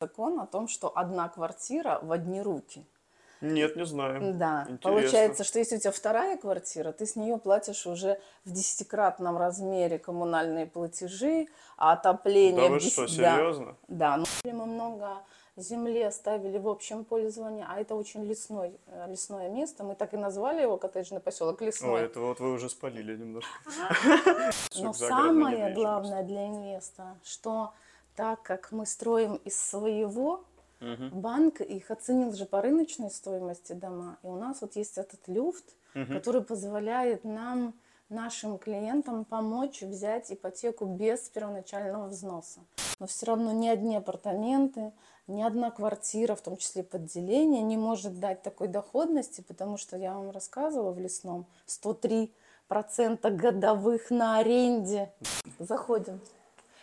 закон о том, что одна квартира в одни руки. Нет, не знаю. Да, Интересно. получается, что если у тебя вторая квартира, ты с нее платишь уже в десятикратном размере коммунальные платежи, а отопление... Да в вы что, да, серьезно? Да, ну, мы много земли оставили в общем пользовании, а это очень лесной, э, лесное место. Мы так и назвали его коттеджный поселок Лесной. Ой, это вот вы уже спалили немножко. Но самое главное для инвестора, что так как мы строим из своего, Мгм. банк их оценил же по рыночной стоимости дома, и у нас вот есть этот люфт, Мгм. который позволяет нам, нашим клиентам, помочь взять ипотеку без первоначального взноса. Но все равно ни одни апартаменты, ни одна квартира, в том числе подделение, не может дать такой доходности, потому что я вам рассказывала в лесном 103% годовых на аренде. Заходим.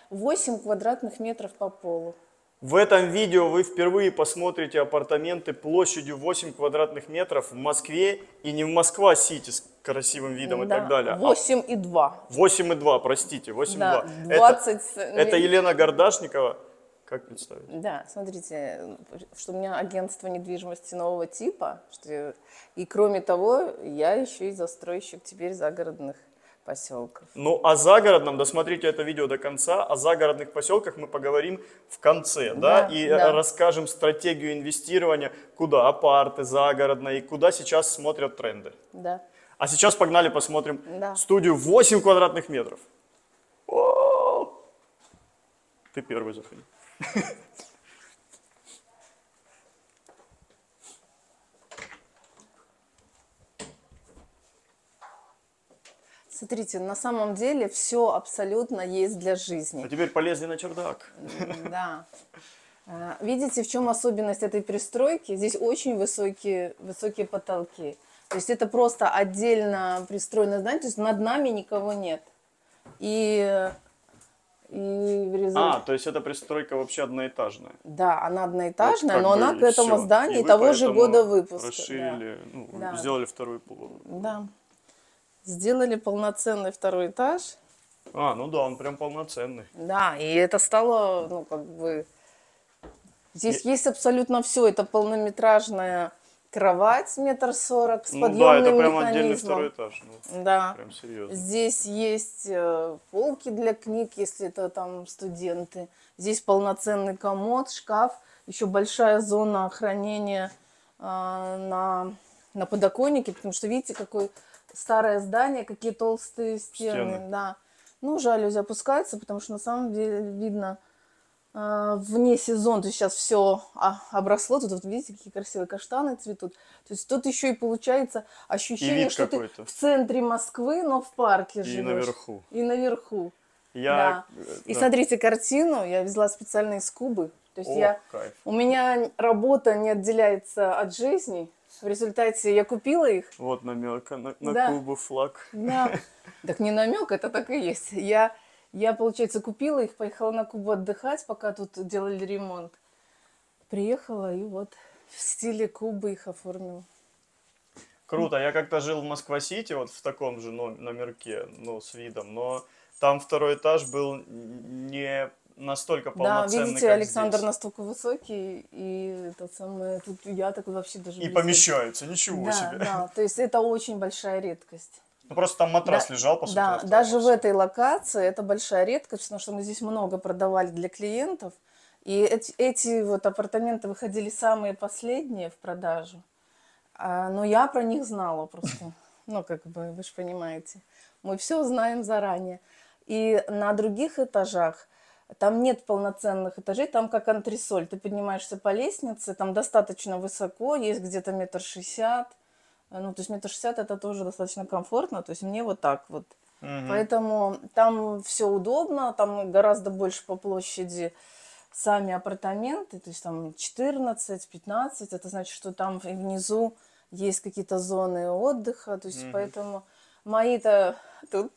8 квадратных метров по полу. В этом видео вы впервые посмотрите апартаменты площадью 8 квадратных метров в Москве и не в Москва-Сити с красивым видом и Да, так далее. а 8,2. 8,2, простите, 8,2. Да, Это- 20 Это, Елена Гордашникова. Как представить? Да, смотрите, что у меня агентство недвижимости нового типа, что и кроме того, я еще и застройщик теперь загородных поселков. Ну, о загородном, досмотрите это видео до конца, о загородных поселках мы поговорим в конце, да, Да, и да. э, расскажем стратегию инвестирования, куда апарты, загородные, и куда сейчас смотрят тренды. Да. А сейчас погнали посмотрим Да. студию 8 квадратных метров. О! Ты первый заходи. Смотрите, на самом деле все абсолютно есть для А жизни. теперь полезли на чердак. Да. А, Видите, в чем особенность этой пристройки? Здесь очень высокие, высокие потолки. То есть это просто отдельно пристроено здание, то есть над нами никого нет. И, и в А, результате... то есть эта пристройка вообще одноэтажная. Да, она одноэтажная, Вот но она к этому всё. зданию И того же года выпуска. да. Расширили, ну, Да. сделали второй полу. Да. Сделали полноценный второй этаж. А, ну да, он прям полноценный. Да, и это стало, ну, как бы... Здесь есть абсолютно все. Это полнометражная кровать метр сорок с Ну да, подъемным это прям отдельный механизмом. второй этаж. Ну, Да. прям серьезно. Здесь есть э, полки для книг, если это там студенты. Здесь полноценный комод, шкаф, еще большая зона хранения э, на, на подоконнике, потому что видите, какое старое здание, какие толстые стены. Стены. Да. Ну, жалюзи опускаются, потому что на самом деле видно э, вне сезон, то есть сейчас все обросло, тут вот видите, какие красивые каштаны цветут. То есть тут еще и получается ощущение, вид что ты в центре Москвы, но в парке И живешь. наверху. И наверху. Я... да. э, И да. смотрите картину, я везла специально из Кубы. То есть О, я, кайф. у меня работа не отделяется от жизни. В результате я купила их. Вот намек на, на Да. Кубу флаг. Да. Так не намек, это так и есть. Я, я, получается, купила их, поехала на Кубу отдыхать, пока тут делали ремонт. Приехала и вот в стиле Кубы их оформила. Круто. Я как-то жил в Москва-Сити, вот в таком же но- номерке, ну, с видом, но там второй этаж был не настолько Да, полноценный, видите, как Александр здесь. настолько высокий, и это самое, тут я так вообще даже... И близко. помещаются, ничего Да, себе. да, то есть это очень большая редкость. Ну, просто там матрас Да, лежал, по сути, Да, даже в этой локации это большая редкость, потому что мы здесь много продавали для клиентов. И эти, эти вот апартаменты выходили самые последние в продажу. А, но я про них знала просто. Ну, как бы, вы же понимаете. Мы все знаем заранее. И на других этажах там нет полноценных этажей, там как антресоль. Ты поднимаешься по лестнице, там достаточно высоко, есть где-то метр шестьдесят. Э, Ну, то есть метр шестьдесят это тоже достаточно комфортно. То есть мне вот так вот. Мгм. Поэтому там все удобно, там гораздо больше по площади сами апартаменты, то есть там 14-15, это значит, что там внизу есть какие-то зоны отдыха, то есть Мгм. поэтому мои-то тут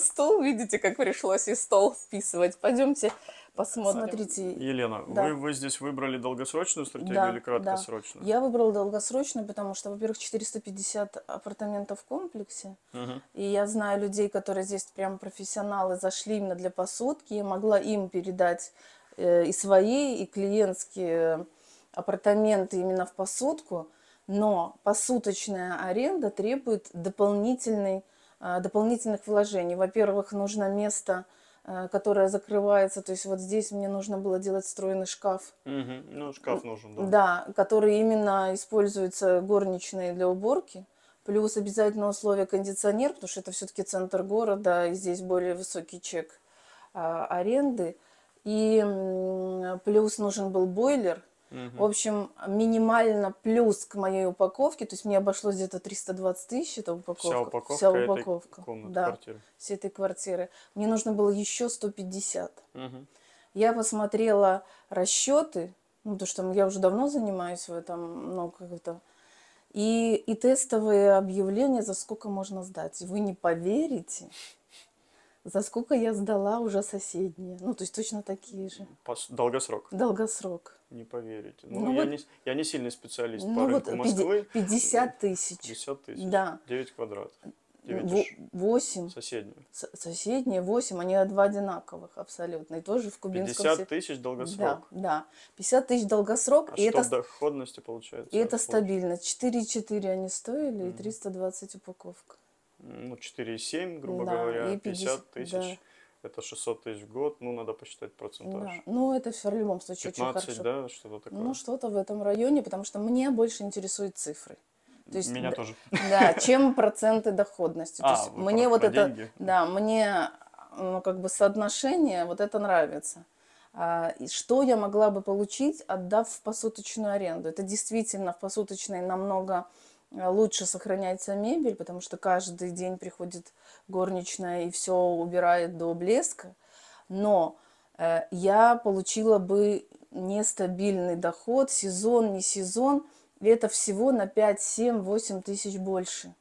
стол, видите, как пришлось и стол вписывать. Пойдемте посмотрим. Смотрите, Елена, Да. вы, вы здесь выбрали долгосрочную стратегию Да, или краткосрочную? я выбрала долгосрочную, потому что, во-первых, 450 апартаментов в комплексе, Мгм. И я знаю людей, которые здесь прям профессионалы, зашли именно для посудки. Я могла им передать э, и свои, и клиентские апартаменты именно в посудку, но посуточная аренда требует дополнительной, а, дополнительных вложений. Во-первых, нужно место, э, которое закрывается, то есть вот здесь мне нужно было делать встроенный шкаф, Мгм. Ну, шкаф нужен, да. да, который именно используется горничной для уборки. Плюс обязательно условие кондиционер, потому что это все-таки центр города, и здесь более высокий чек а, аренды. И плюс нужен был бойлер. Мгм. В общем, минимально плюс к моей упаковке, то есть мне обошлось где-то 320 тысяч эта упаковка. Вся упаковка, Вся этой упаковка, комнаты, да, квартиры. всей этой квартиры. Мне нужно было еще 150. Мгм. Я посмотрела расчеты, ну, потому что я уже давно занимаюсь в этом, ну, как-то, и, и тестовые объявления, за сколько можно сдать. Вы не поверите, за сколько я сдала уже соседние. Ну, то есть точно такие же. Долгосрок, Долгосрок. не поверите. Ну, Ну я, вот- не, я не сильный специалист по Ну, вот рынку пяти- Москвы. 50 тысяч. 50 тысяч. Да. 9 квадратов. 9 Во- 8. соседнюю. Соседние 8, они два одинаковых абсолютно. И тоже в Кубинском 50 се- тысяч Да, долгосрок. да. 50 тысяч долгосрок. А и что это доходности получается? И это Получ- стабильно. 4,4 они стоили и Мгм. 320 упаковка. Ну, 4,7, грубо Да, говоря, и 50 50, тысяч. Это 600 тысяч в год. Ну, надо посчитать процентаж. Да. Ну, это все в любом случае очень 15, хорошо. да, что-то такое. Ну, что-то в этом районе, потому что мне больше интересуют цифры. То есть, Меня д- тоже. Да, чем проценты доходности. То А, есть вы мне про- вот про это, деньги. да, мне ну, как бы соотношение, вот это нравится. А, и что я могла бы получить, отдав в посуточную аренду? Это действительно в посуточной намного лучше сохраняется мебель, потому что каждый день приходит горничная и все убирает до блеска. Но э, я получила бы нестабильный доход, сезон, не сезон, и это всего на 5, 7, 8 тысяч больше.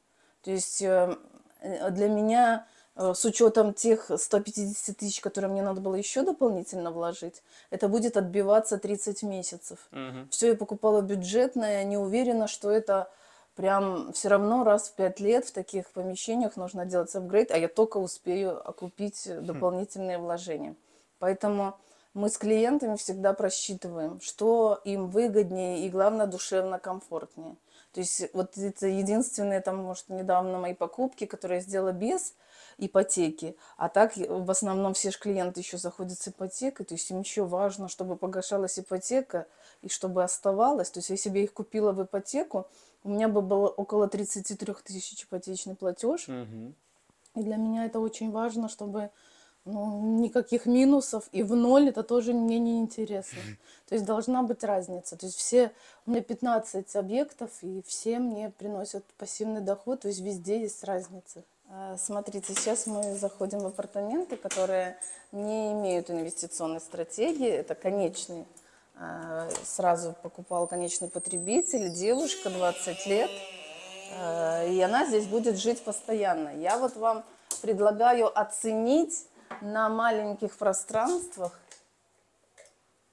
То есть э, э, для меня, э, с учетом тех 150 тысяч, которые мне надо было еще дополнительно вложить, это будет отбиваться 30 месяцев. Мгм. Все я покупала бюджетное, не уверена, что это прям все равно раз в пять лет в таких помещениях нужно делать апгрейд, а я только успею окупить дополнительные вложения. Поэтому мы с клиентами всегда просчитываем, что им выгоднее и, главное, душевно комфортнее. То есть вот это единственные, там, может, недавно мои покупки, которые я сделала без ипотеки, а так я- в основном все же клиенты еще заходят с ипотекой, то есть им еще важно, чтобы погашалась ипотека и чтобы оставалось. То есть если бы я их купила в ипотеку, у меня бы было около 33 тысяч ипотечный платеж, Мгм. и для меня это очень важно, чтобы ну, никаких минусов, и в ноль это тоже мне не интересно. То есть должна быть разница. То есть все, у меня 15 объектов, и все мне приносят пассивный доход, то есть везде есть разница. А, Смотрите, сейчас мы заходим в апартаменты, которые не имеют инвестиционной стратегии, это конечный. а, Сразу покупал конечный потребитель, девушка, 20 лет, Э, и она здесь будет жить постоянно. Я вот вам предлагаю оценить на маленьких пространствах,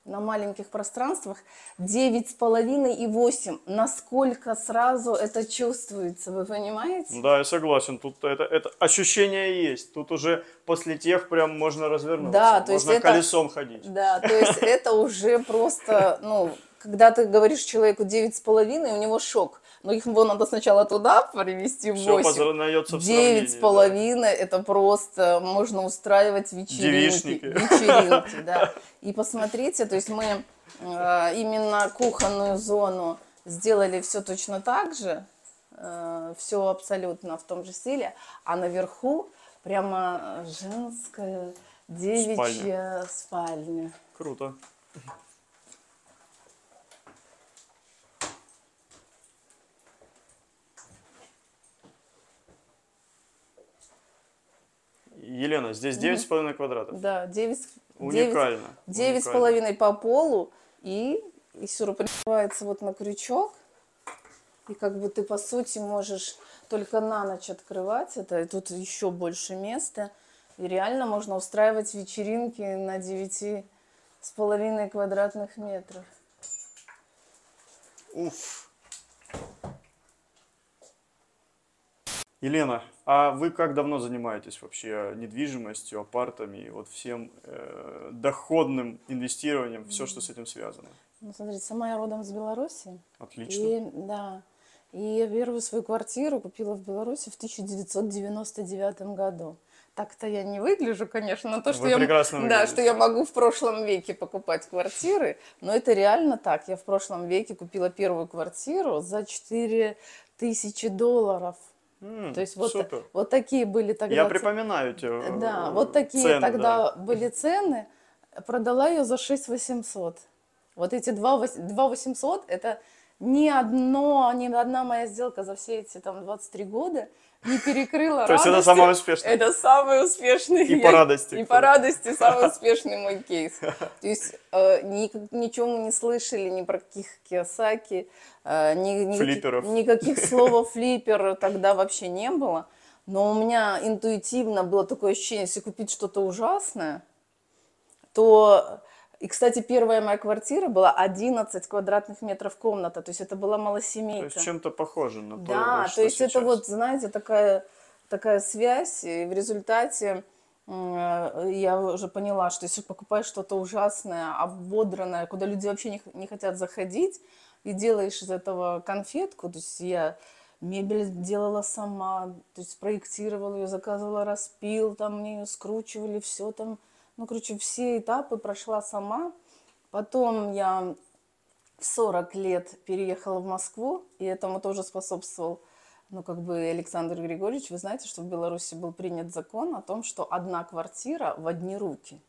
на маленьких пространствах 9,5 и 8. Насколько сразу это чувствуется, вы понимаете? Да, я согласен. Тут это, это ощущение есть. Тут уже после тех прям можно развернуться. Да, то есть можно это- колесом ходить. Да, то есть это уже просто, ну, когда ты говоришь человеку 9,5, у него шок. Но их его надо сначала туда привести в Все 8. познается в Девять с половиной это просто можно устраивать вечеринки. Вечеринки, да. И посмотрите, то есть мы э, именно кухонную зону сделали все точно так же, все абсолютно в том же стиле, а наверху прямо женская девичья спальня. Круто. Елена, здесь 9,5 квадратов. Да, 9, Уникально. Девять с уникально. половиной по полу и, и сюрприз вот на крючок. И как бы ты, по сути, можешь только на ночь открывать это. И тут еще больше места. И реально можно устраивать вечеринки на девяти с половиной квадратных метров. Уф. Елена, а вы как давно занимаетесь вообще недвижимостью, апартами, и вот всем э, доходным инвестированием, все, что с этим связано? Ну, смотрите, сама я родом из Беларуси. Отлично. И, да. И первую свою квартиру купила в Беларуси в 1999 году. Так-то я не выгляжу, конечно, но то, что Вы я, да, что я могу в прошлом веке покупать квартиры, но это реально так. Я в прошлом веке купила первую квартиру за 4 тысячи долларов. То есть вот, супер. вот такие были тогда Я припоминаю те э, Да, вот такие цены, тогда да. были цены. Продала ее за 6 800. Вот эти 2 вось- 2 800 это ни одно, ни одна моя сделка за все эти там 23 года не перекрыла То есть это самое успешное. Это самый успешный. И по радости, И по радости самый успешный мой кейс. То есть э, ни- ничего мы не слышали ни про каких Киосаки, э, ни, никаких- слова флиппер тогда вообще не было. Но у меня интуитивно было такое ощущение, если купить что-то ужасное, то... И, кстати, первая моя квартира была 11 квадратных метров комната, то есть это была То малосемейка. есть чем-то похоже на то, Да, что то есть это сейчас. вот, знаете, такая, такая связь, и в результате э, я уже поняла, что если покупаешь что-то ужасное, ободранное, куда люди вообще не, не хотят заходить, и делаешь из этого конфетку, то есть я мебель делала сама, то есть проектировала ее, заказывала распил, там мне ее скручивали, все там, ну, короче, все этапы прошла сама. Потом я в 40 лет переехала в Москву, и этому тоже способствовал, ну, как бы Александр Григорьевич. Вы знаете, что в Беларуси был принят закон о том, что одна квартира в одни руки.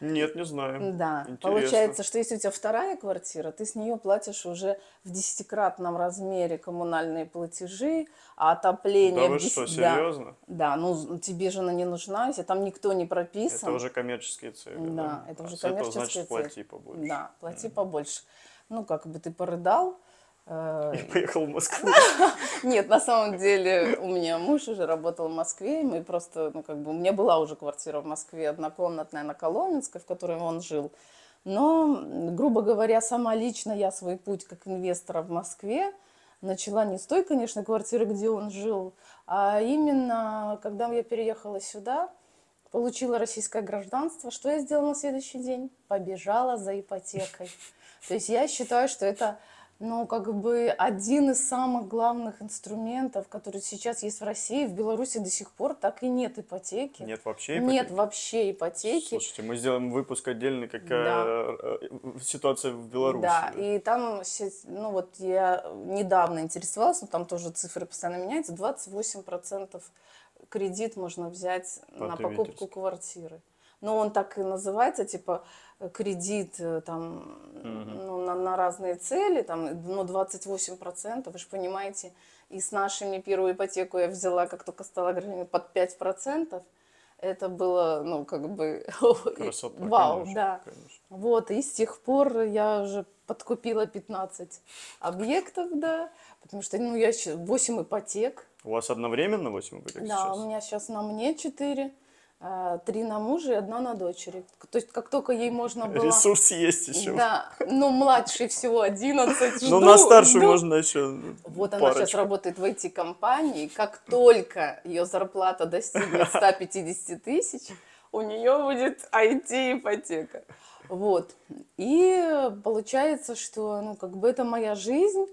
Нет, не знаю. Да, Интересно. получается, что если у тебя вторая квартира, ты с нее платишь уже в десятикратном размере коммунальные платежи, а отопление... Да вы дес- что, да. серьезно? Да, ну тебе же она не нужна, если там никто не прописан. Это уже коммерческие цели. Да, это А уже с этого, значит, цель. плати побольше. Да, плати побольше. Ну, как бы ты порыдал. Э, Я поехал в Москву. Нет, на самом деле у меня муж уже работал в Москве, и мы просто, ну, как бы, у меня была уже квартира в Москве, однокомнатная на Коломенской, в которой он жил. Но, грубо говоря, сама лично я свой путь как инвестора в Москве начала не с той, конечно, квартиры, где он жил, а именно, когда я переехала сюда, получила российское гражданство, что я сделала на следующий день? Побежала за ипотекой. То есть я считаю, что это, ну, как бы один из самых главных инструментов, который сейчас есть в России. В Беларуси до сих пор так и нет ипотеки. Нет вообще Нет ипотеки? вообще ипотеки. Слушайте, мы сделаем выпуск отдельный, какая э, э, ситуация в Беларуси. Да, и там, ну вот я недавно интересовалась, но там тоже цифры постоянно меняются, 28% кредит можно взять на покупку квартиры. Но он так и называется, типа э, кредит э, там, ну, на, на разные цели, там, ну, 28%, вы же понимаете, и с нашими первую ипотеку я взяла, как только стала гражданин, под 5%, это было, ну, как бы, Красота, вау, конечно, да. конечно. Вот, и с тех пор я уже подкупила 15 объектов, да, потому что, ну, я еще 8 ипотек, У вас одновременно 8 ипотек да, сейчас? у меня сейчас на мне 4, 3 на мужа и одна на дочери. То есть, как только ей можно было... Ресурс есть еще. Да, ну, младший всего 11, Ну, жду, на старшую жду. можно еще Вот она сейчас парочку. работает в IT-компании. Как только ее зарплата достигнет 150 тысяч, у нее будет IT-ипотека. Вот. И получается, что, ну, как бы это моя жизнь.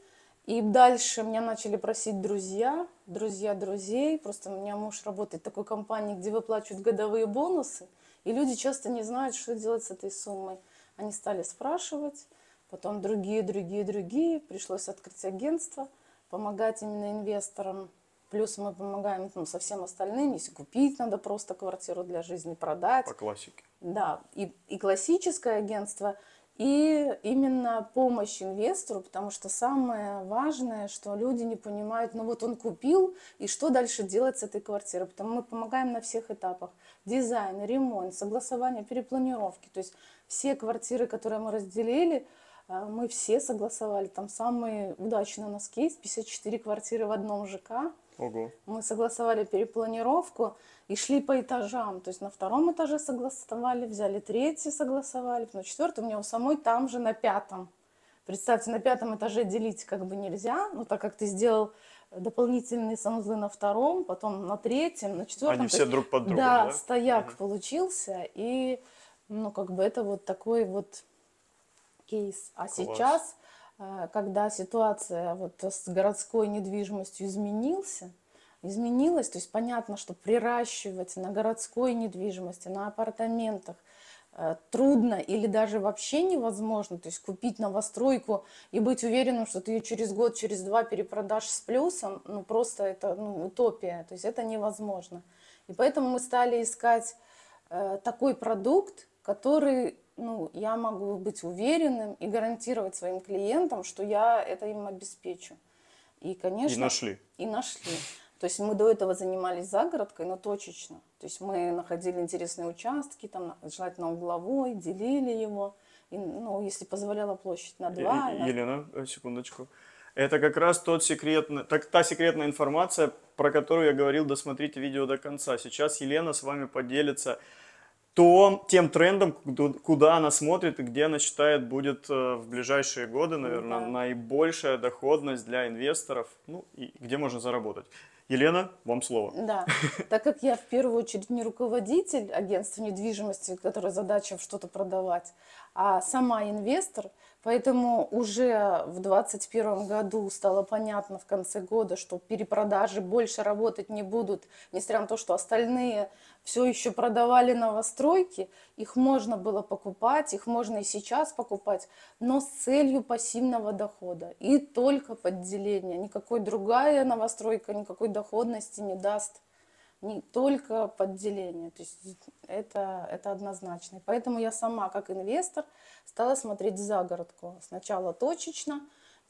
И дальше меня начали просить друзья, друзья друзей. Просто у меня муж работает в такой компании, где выплачивают годовые бонусы. И люди часто не знают, что делать с этой суммой. Они стали спрашивать, потом другие, другие, другие. Пришлось открыть агентство, помогать именно инвесторам. Плюс мы помогаем ну, со всем остальным. Если купить надо просто квартиру для жизни, продать. по классике. Да, и, и классическое агентство, и именно помощь инвестору, потому что самое важное, что люди не понимают, ну вот он купил, и что дальше делать с этой квартирой. Потому мы помогаем на всех этапах. Дизайн, ремонт, согласование, перепланировки. То есть все квартиры, которые мы разделили, э, мы все согласовали. Там самый удачный у нас кейс, 54 квартиры в одном ЖК. Ого. Мы согласовали перепланировку и шли по этажам. То есть на втором этаже согласовали, взяли третий, согласовали, на четвертом у меня у самой там же на пятом. Представьте, на пятом этаже делить как бы нельзя, но так как ты сделал дополнительные санузлы на втором, потом на третьем, на четвертом. Они все есть, друг под другом, да, да? стояк Мгм. получился, и, ну, как бы это вот такой вот кейс. А Класс. сейчас, когда ситуация вот с городской недвижимостью изменился, изменилась, то есть понятно, что приращивать на городской недвижимости, на апартаментах э, трудно или даже вообще невозможно, то есть купить новостройку и быть уверенным, что ты ее через год, через два перепродашь с плюсом, ну просто это ну, утопия, то есть это невозможно. И поэтому мы стали искать э, такой продукт, который ну, я могу быть уверенным и гарантировать своим клиентам, что я это им обеспечу. И, конечно, И нашли. и нашли. То есть мы до этого занимались загородкой, но точечно. То есть мы находили интересные участки, там, желательно угловой, делили его. И, ну, если позволяла площадь на два. Е- на- Елена, э, секундочку. Это как раз тот секретный, так, та секретная информация, про которую я говорил, досмотрите видео до конца. Сейчас Елена с вами поделится то, тем трендом, куда- она смотрит и где она считает будет э, в ближайшие годы, наверное, Да. наибольшая доходность для инвесторов, ну и где можно заработать. Елена, вам слово. Да, так как я в первую очередь не руководитель агентства недвижимости, которая задача что-то продавать, а сама инвестор, поэтому уже в 2021 году стало понятно в конце года, что перепродажи больше работать не будут, несмотря на то, что остальные все еще продавали новостройки, их можно было покупать, их можно и сейчас покупать, но с целью пассивного дохода. И только подделения. Никакой другая новостройка никакой доходности не даст, не только подделение. То есть это, это однозначно. Поэтому я сама, как инвестор, стала смотреть загородку. Сначала точечно,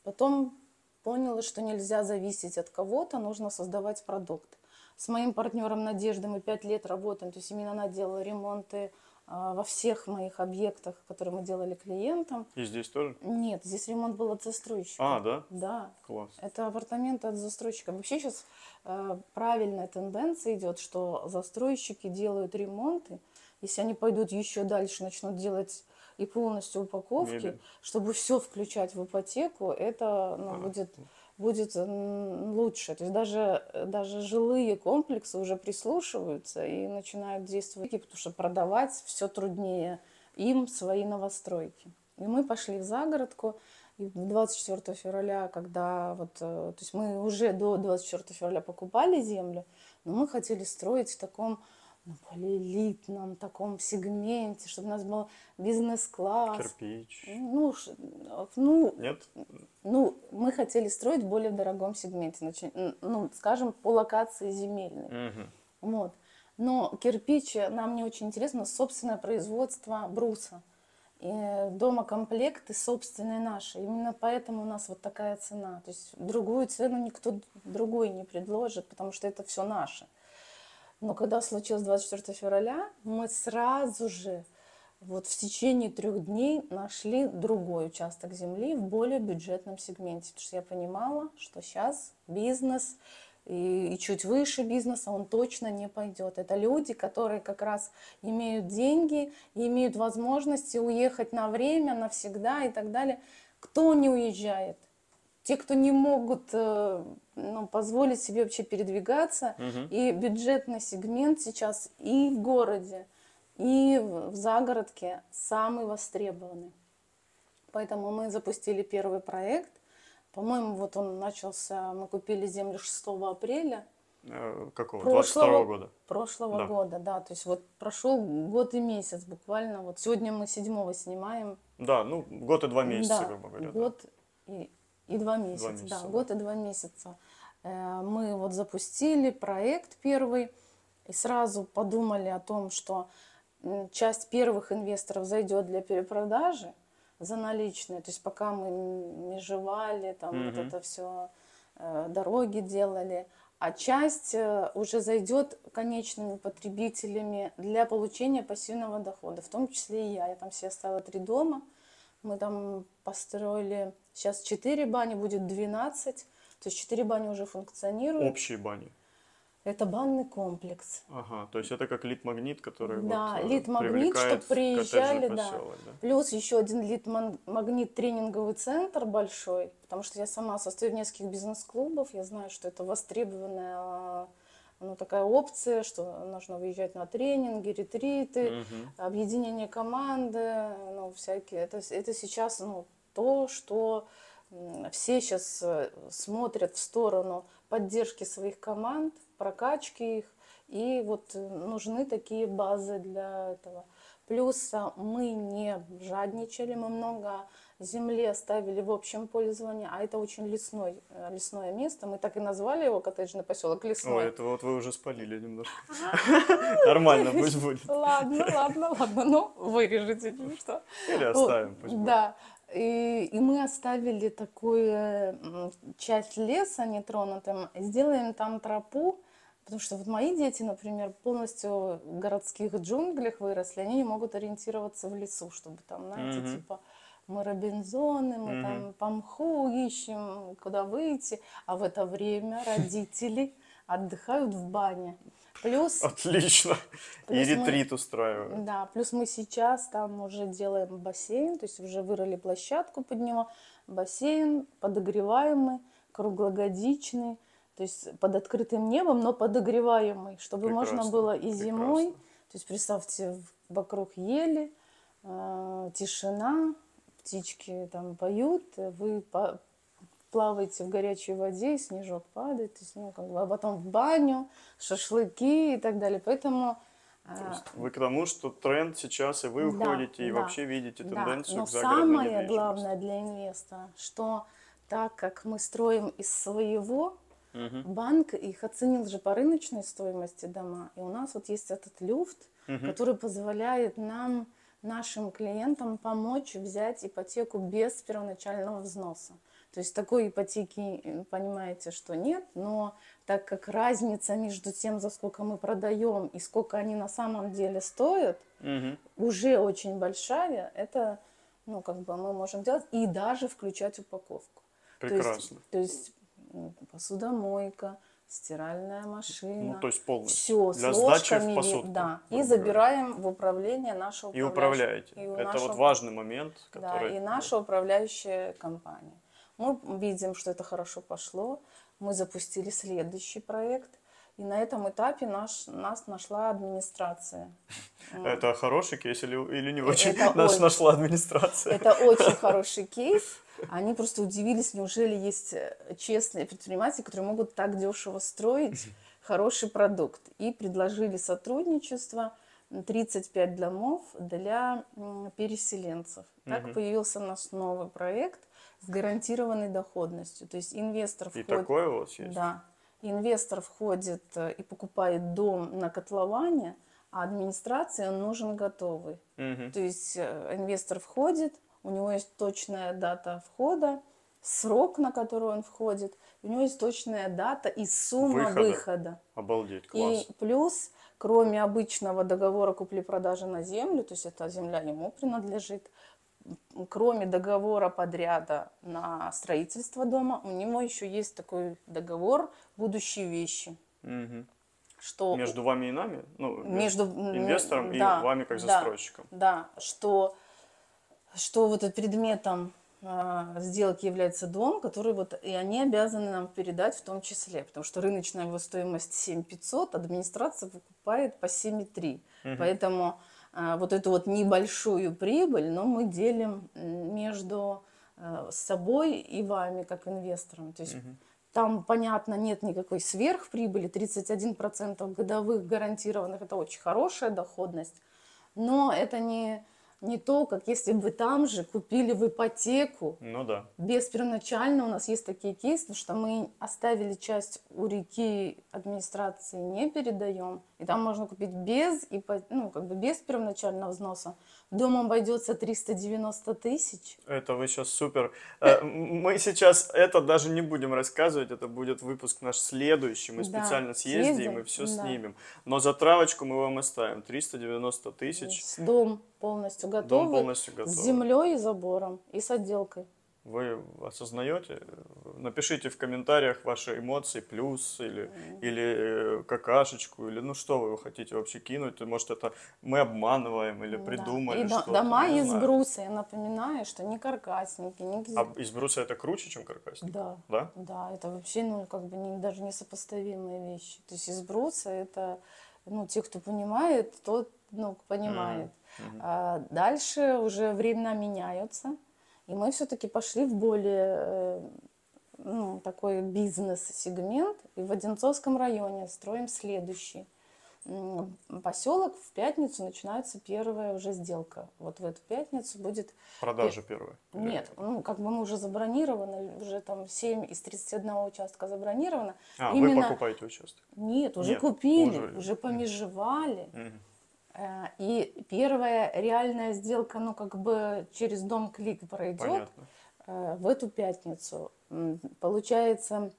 потом поняла, что нельзя зависеть от кого-то, нужно создавать продукт. С моим партнером Надеждой мы пять лет работаем, то есть именно она делала ремонты во всех моих объектах, которые мы делали клиентам. И здесь тоже? Нет, здесь ремонт был от застройщика. А, да? Да, Класс. это апартаменты от застройщика. Вообще сейчас правильная тенденция идет, что застройщики делают ремонты. Если они пойдут еще дальше, начнут делать и полностью упаковки, Мебель. чтобы все включать в ипотеку, это ну, А. будет, будет лучше. То есть даже, даже жилые комплексы уже прислушиваются и начинают действовать, потому что продавать все труднее им свои новостройки. И мы пошли в загородку. И 24 февраля, когда вот, э, то есть мы уже до 24 февраля покупали землю, но мы хотели строить в таком ну, более элитном таком сегменте, чтобы у нас был бизнес-класс. Кирпич. Ну, ну, Нет? ну, мы хотели строить в более дорогом сегменте, ну, скажем, по локации земельной. Мгм. Вот. Но кирпич нам не очень интересно, собственное производство бруса. И дома комплекты собственные наши. Именно поэтому у нас вот такая цена. То есть другую цену никто другой не предложит, потому что это все наше. Но когда случилось 24 февраля, мы сразу же вот в течение трех дней нашли другой участок земли в более бюджетном сегменте. Потому что я понимала, что сейчас бизнес и, и чуть выше бизнеса он точно не пойдет. Это люди, которые как раз имеют деньги имеют возможности уехать на время, навсегда и так далее. Кто не уезжает? Те, кто не могут э, ну, позволить себе вообще передвигаться, Мгм. и бюджетный сегмент сейчас и в городе, и в загородке самый востребованный. Поэтому мы запустили первый проект. По-моему, вот он начался, мы купили землю 6 апреля Э, Какого? Прошлого- 22 года. прошлого Да. года, да. То есть вот прошел год и месяц буквально. Вот сегодня мы 7 снимаем. Да, ну, год и два месяца, Да, грубо говоря. да. год и, и два месяца, месяца, да, да. год и два месяца. Э, Мы вот запустили проект первый и сразу подумали о том, что часть первых инвесторов зайдет для перепродажи за наличные, то есть пока мы межевали, там вот Мгм. это все, дороги делали, а часть э, уже зайдет конечными потребителями для получения пассивного дохода, в том числе и я. Я там себе оставила три дома, мы там построили, сейчас 4 бани, будет 12, то есть 4 бани уже функционируют. Общие бани. Это банный комплекс. Ага, то есть это как лид-магнит, который Да, вот, э, лид-магнит, коттеджный приезжали, да. поселок, да. Плюс еще один лид-магнит тренинговый центр большой, потому что я сама состою в нескольких бизнес-клубов, я знаю, что это востребованная ну, такая опция, что нужно выезжать на тренинги, ретриты, Мгм. объединение команды, ну, всякие. Это, это сейчас ну, то, что все сейчас смотрят в сторону поддержки своих команд, прокачки их, и вот э, нужны такие базы для этого. Плюс а, мы не жадничали, мы много земли оставили в общем пользовании, а это очень лесной, э, лесное место. Мы так и назвали его коттеджный поселок Лесной. Ой, это вот вы уже спалили немножко. Нормально, пусть будет. Ладно, ладно, ладно, ну вырежете, ну что. Или оставим, пусть будет. Да. И, и мы оставили такую часть леса нетронутым, сделаем там тропу, потому что вот мои дети, например, полностью в городских джунглях выросли, они не могут ориентироваться в лесу, чтобы там, знаете, Мгм. типа мы робинзоны, мы Мгм. там по мху ищем, куда выйти, а в это время родители отдыхают в бане. Плюс Отлично. И Плюс мы- ретрит устраивают. да, плюс мы сейчас там уже делаем бассейн, то есть уже вырыли площадку под него, бассейн подогреваемый, круглогодичный, то есть под открытым небом, но подогреваемый, чтобы можно Прекрасно, было и зимой, прекрасно. то есть представьте, вокруг ели, э, тишина, птички там поют, вы по- плаваете в горячей воде, и снежок падает, то есть, ну, как бы, а потом в баню, шашлыки и так далее. Поэтому То э, есть вы к тому, что тренд сейчас, и вы Да, уходите, и да, вообще видите Да, тенденцию но к загородной самое главное для инвестора, что так как мы строим из своего, Мгм. банк их оценил же по рыночной стоимости дома, и у нас вот есть этот люфт, Мгм. который позволяет нам, нашим клиентам, помочь взять ипотеку без первоначального взноса. То есть такой ипотеки, э, понимаете, что нет, но так как разница между тем, за сколько мы продаем и сколько они на самом деле стоят, Мгм. уже очень большая, это, ну, как бы мы можем делать и даже включать упаковку. То есть- Прекрасно. То есть, посудомойка, стиральная машина. Ну, то есть полностью. Все, Для с сдачи в ложками, посудку, да. И забираем в управление нашу И управляете. и Это нашего- вот важный момент, Да, который... и наша управляющая компания. Мы видим, что это хорошо пошло. Мы запустили следующий проект. И на этом этапе наш, нас нашла администрация. Это хороший кейс или, или не очень? это Нас очень- нашла администрация. Это очень хороший кейс. Они просто удивились, неужели есть э, честные предприниматели, которые могут так дешево строить хороший продукт. И предложили сотрудничество м, 35 домов для переселенцев. Так Мгм. появился наш новый проект с гарантированной доходностью. То есть инвестор И входит... такое у вас есть? Да. Инвестор входит э, и покупает дом на котловане, а администрации он нужен готовый. Мгм. То есть э, инвестор входит, у него есть точная дата входа, срок, на который он входит, у него есть точная дата и сумма Выхода. выхода. Обалдеть, класс. И плюс, кроме обычного договора купли-продажи на землю, то есть эта земля ему принадлежит, кроме договора подряда на строительство дома, у него еще есть такой договор будущие вещи, Мгм. что Между вами и нами? Ну, между инвестором и да, вами как да, застройщиком. Да, что, что вот этот предметом а, сделки является дом, который вот и они обязаны нам передать в том числе, потому что рыночная его стоимость 7500, администрация покупает по 7,3. Мгм. Поэтому вот эту вот небольшую прибыль, но мы делим между а, собой и вами как инвестором. То есть Мгм. там, понятно, нет никакой сверхприбыли, 31% годовых гарантированных, это очень хорошая доходность, но это не, не то, как если бы там же купили в ипотеку, Ну да. без первоначально у нас есть такие кейсы, что мы оставили часть у реки администрации, не передаем, и там можно купить без, ипо- ну, как бы без первоначального взноса. Дом обойдется 390 тысяч. Это вы сейчас супер. Э, Мы сейчас это даже не будем рассказывать, это будет выпуск наш следующий. Мы Да, специально съездим съездим, и все да. снимем. Но затравочку мы вам оставим. 390 тысяч. Дом полностью готовый. Дом полностью готов. С землей и забором, и с отделкой. Вы осознаете? Напишите в комментариях ваши эмоции, плюс или, или э, какашечку, или ну что вы хотите вообще кинуть. Может это мы обманываем или Да. придумали И до- что-то. дома из знаю. бруса, я напоминаю, что не каркасники, не А из бруса это круче, чем каркасник? Да, Да? да, это вообще, ну, как бы не, даже несопоставимые вещи. То есть из бруса это, ну, те, кто понимает, тот, ну, понимает. А дальше уже времена меняются, и мы все-таки пошли в более, э, ну, такой бизнес-сегмент, и в Одинцовском районе строим следующий. Поселок в пятницу начинается первая уже сделка. Вот в эту пятницу будет Продажа первая. нет, ну как бы мы уже забронированы, уже там 7 из 31 участка забронировано. А, Именно- вы покупаете участок. Нет, уже Нет, купили, уже- уже, помежевали. Мгм. Э, И первая реальная сделка, ну как бы через дом клик пройдет Понятно. э, в эту пятницу. Получается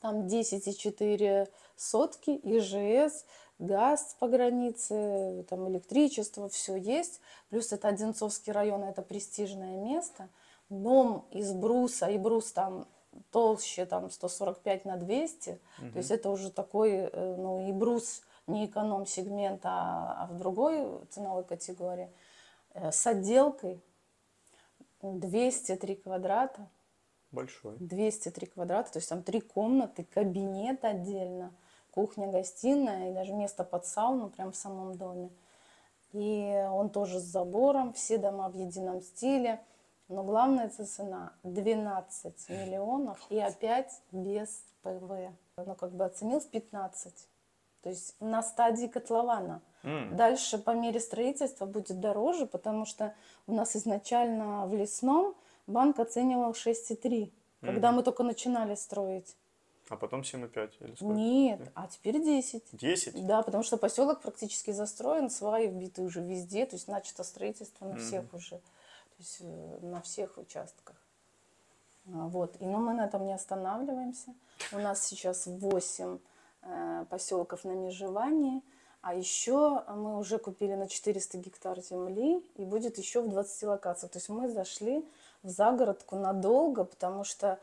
там 10,4 сотки, ИЖС, газ по границе, там электричество, все есть. Плюс это Одинцовский район, это престижное место. Дом из бруса, и брус там толще, там 145 на 200. То есть это уже такой, э, ну и брус не эконом-сегмент, а, а в другой ценовой категории. Э, С отделкой 203 квадрата. Большой. 203 квадрата, то есть там три комнаты, кабинет отдельно, кухня, гостиная и даже место под сауну прямо в самом доме. И он тоже с забором, все дома в едином стиле. Но главная это цена 12 миллионов и опять без ПВ. Ну, как бы оценил в 15. То есть на стадии котлована. М. Дальше по мере строительства будет дороже, потому что у нас изначально в лесном банк оценивал 6,3, когда мы только начинали строить. А потом 7,5 или сколько? Нет, а теперь 10. 10? Да, потому что поселок практически застроен, сваи вбиты уже везде, то есть начато строительство на всех уже, то есть э, на всех участках. А, Вот, и но мы на этом не останавливаемся. У нас сейчас 8 поселков на межевании, а еще мы уже купили на 400 гектар земли, и будет еще в 20 локациях. То есть мы зашли в загородку надолго, потому что,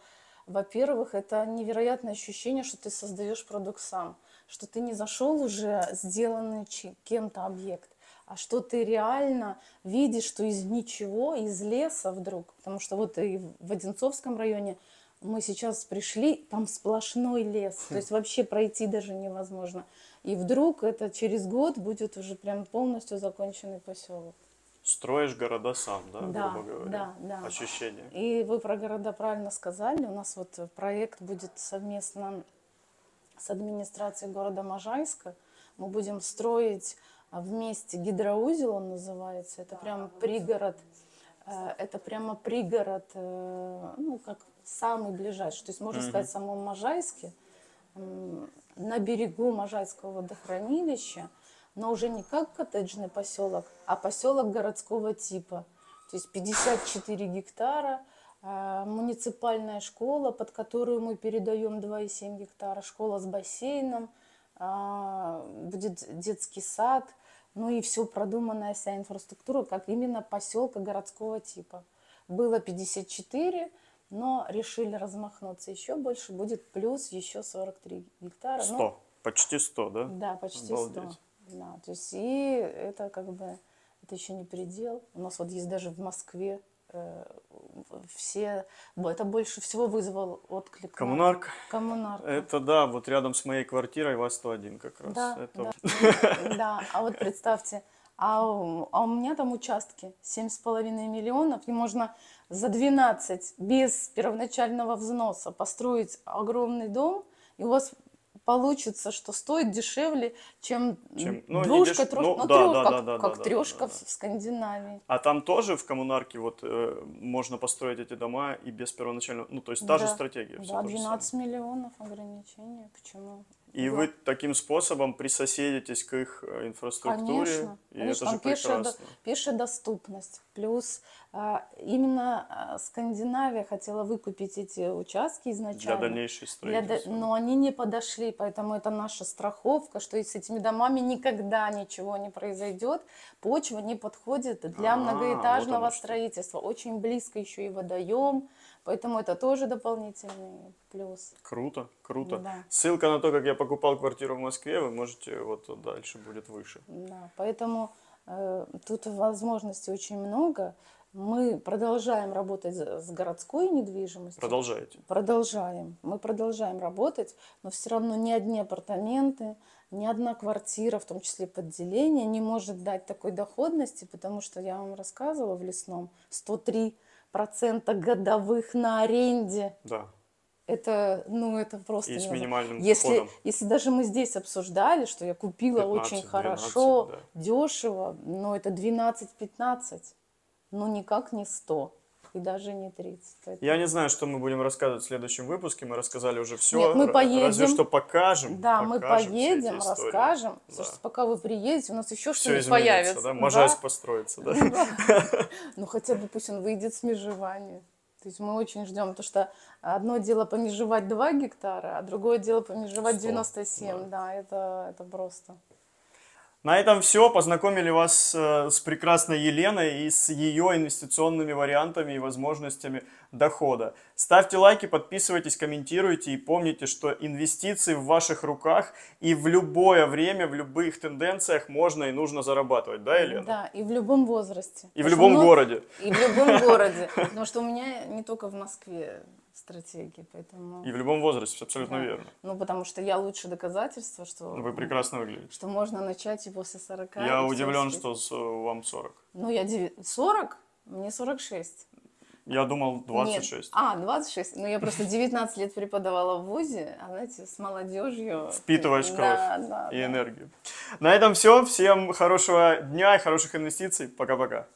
во-первых, это невероятное ощущение, что ты создаешь продукт сам, что ты не зашел уже сделанный кем-то объект, а что ты реально видишь, что из ничего, из леса вдруг, потому что вот и в Одинцовском районе мы сейчас пришли, там сплошной лес, то есть вообще пройти даже невозможно. И вдруг это через год будет уже прям полностью законченный поселок. Строишь города сам, да, Да, грубо говоря? да, да. Ощущение. И вы про города правильно сказали. У нас вот проект будет совместно с администрацией города Можайска. Мы будем строить а, вместе гидроузел, он называется. Это прям пригород. э, Это прямо пригород, э, ну, как самый ближайший. То есть, можно сказать, в самом Можайске, на берегу Можайского водохранилища, но уже не как коттеджный поселок, а поселок городского типа. То есть 54 гектара, э, муниципальная школа, под которую мы передаем 2,7 гектара, школа с бассейном, а, будет детский сад, ну и все продуманная вся инфраструктура, как именно поселка городского типа. Было 54, но решили размахнуться еще больше, будет плюс еще 43 гектара. Ну, 100. Почти 100, да? да, почти 100. Обалдеть. Да, то есть и это как бы, это еще не предел. У нас вот есть даже в Москве э, все, это больше всего вызвал отклик. на- Коммунарка. Коммунарка. Это да, вот рядом с моей квартирой ВАЗ-101 как раз. Да, Это да. Да, а вот представьте, а у, а у меня там участки 7,5 миллионов, и можно за 12 без первоначального взноса построить огромный дом, и у вас получится, что стоит дешевле, чем, Чем- ну, двушка, деш- ну, ну, да, трё- да, как, да, да, как да, трешка да, в да. в Скандинавии. А там тоже в коммунарке вот э, можно построить эти дома и без первоначального, ну то есть та же Да, стратегия. всё Да, то же 12 миллионов ограничения. Почему? И Да. вы таким способом присоседитесь к их э, инфраструктуре, Конечно, и конечно, это же прекрасно. пешая доступность. Плюс именно а, Скандинавия хотела выкупить эти участки Для изначально. дальнейшей Для до- строительства. но они не подошли, поэтому это наша страховка, что с этими домами никогда ничего не произойдет. Почва не подходит для А, вот многоэтажного что. строительства. Очень близко еще и водоем, поэтому это тоже дополнительный плюс. Круто, круто. Да. Ссылка на то, как я покупал квартиру в Москве, вы можете, вот дальше будет выше. Да, поэтому э, тут возможностей очень много. Мы продолжаем работать с городской недвижимостью. Продолжайте. Продолжаем. Мы продолжаем работать, но все равно ни одни апартаменты, ни одна квартира, в том числе подделение, не может дать такой доходности, потому что я вам рассказывала в лесном 103 процента годовых на аренде. Да. Это, ну, это просто И с минимальным если, входом. если даже мы здесь обсуждали, что я купила 15, очень 12, хорошо, да. дешево, но это 12-15, ну никак не 100 и даже не 30. Поэтому- Я не знаю, что мы будем рассказывать в следующем выпуске. Мы рассказали уже все. Нет, мы поедем. Разве что покажем. Да, мы покажем эти поедем, расскажем. Да. Слушайте, пока вы приедете, у нас еще что-нибудь появится. да? Можайск построится, да? Ну хотя бы пусть он выйдет с межевания. То есть мы очень ждем, потому что одно дело помежевать 2 гектара, а другое дело помежевать 100, 97. Да, это, это просто. На этом все. Познакомили вас э, с прекрасной Еленой и с ее инвестиционными вариантами и возможностями дохода. Ставьте лайки, подписывайтесь, комментируйте и помните, что инвестиции в ваших руках и в любое время, в любых тенденциях можно и нужно зарабатывать, да, Елена? Да, и в любом возрасте. И в Потому что любом много- городе. И в любом городе. Потому что у меня не только в Москве стратегии, поэтому... И в любом возрасте, абсолютно да. верно. Ну, потому что я лучше доказательство, что... Вы прекрасно выглядите. Что можно начать и после 40. и Я удивлен, что с- вам 40. Ну, я деви- 40? Мне 46. Я думал 26. Нет. А, 26. Ну, я просто 19 лет преподавала в ВУЗе, а, знаете, с молодежью... Впитываешь кровь Да, да, и да. энергию. На этом все. Всем хорошего дня и хороших инвестиций. Пока-пока.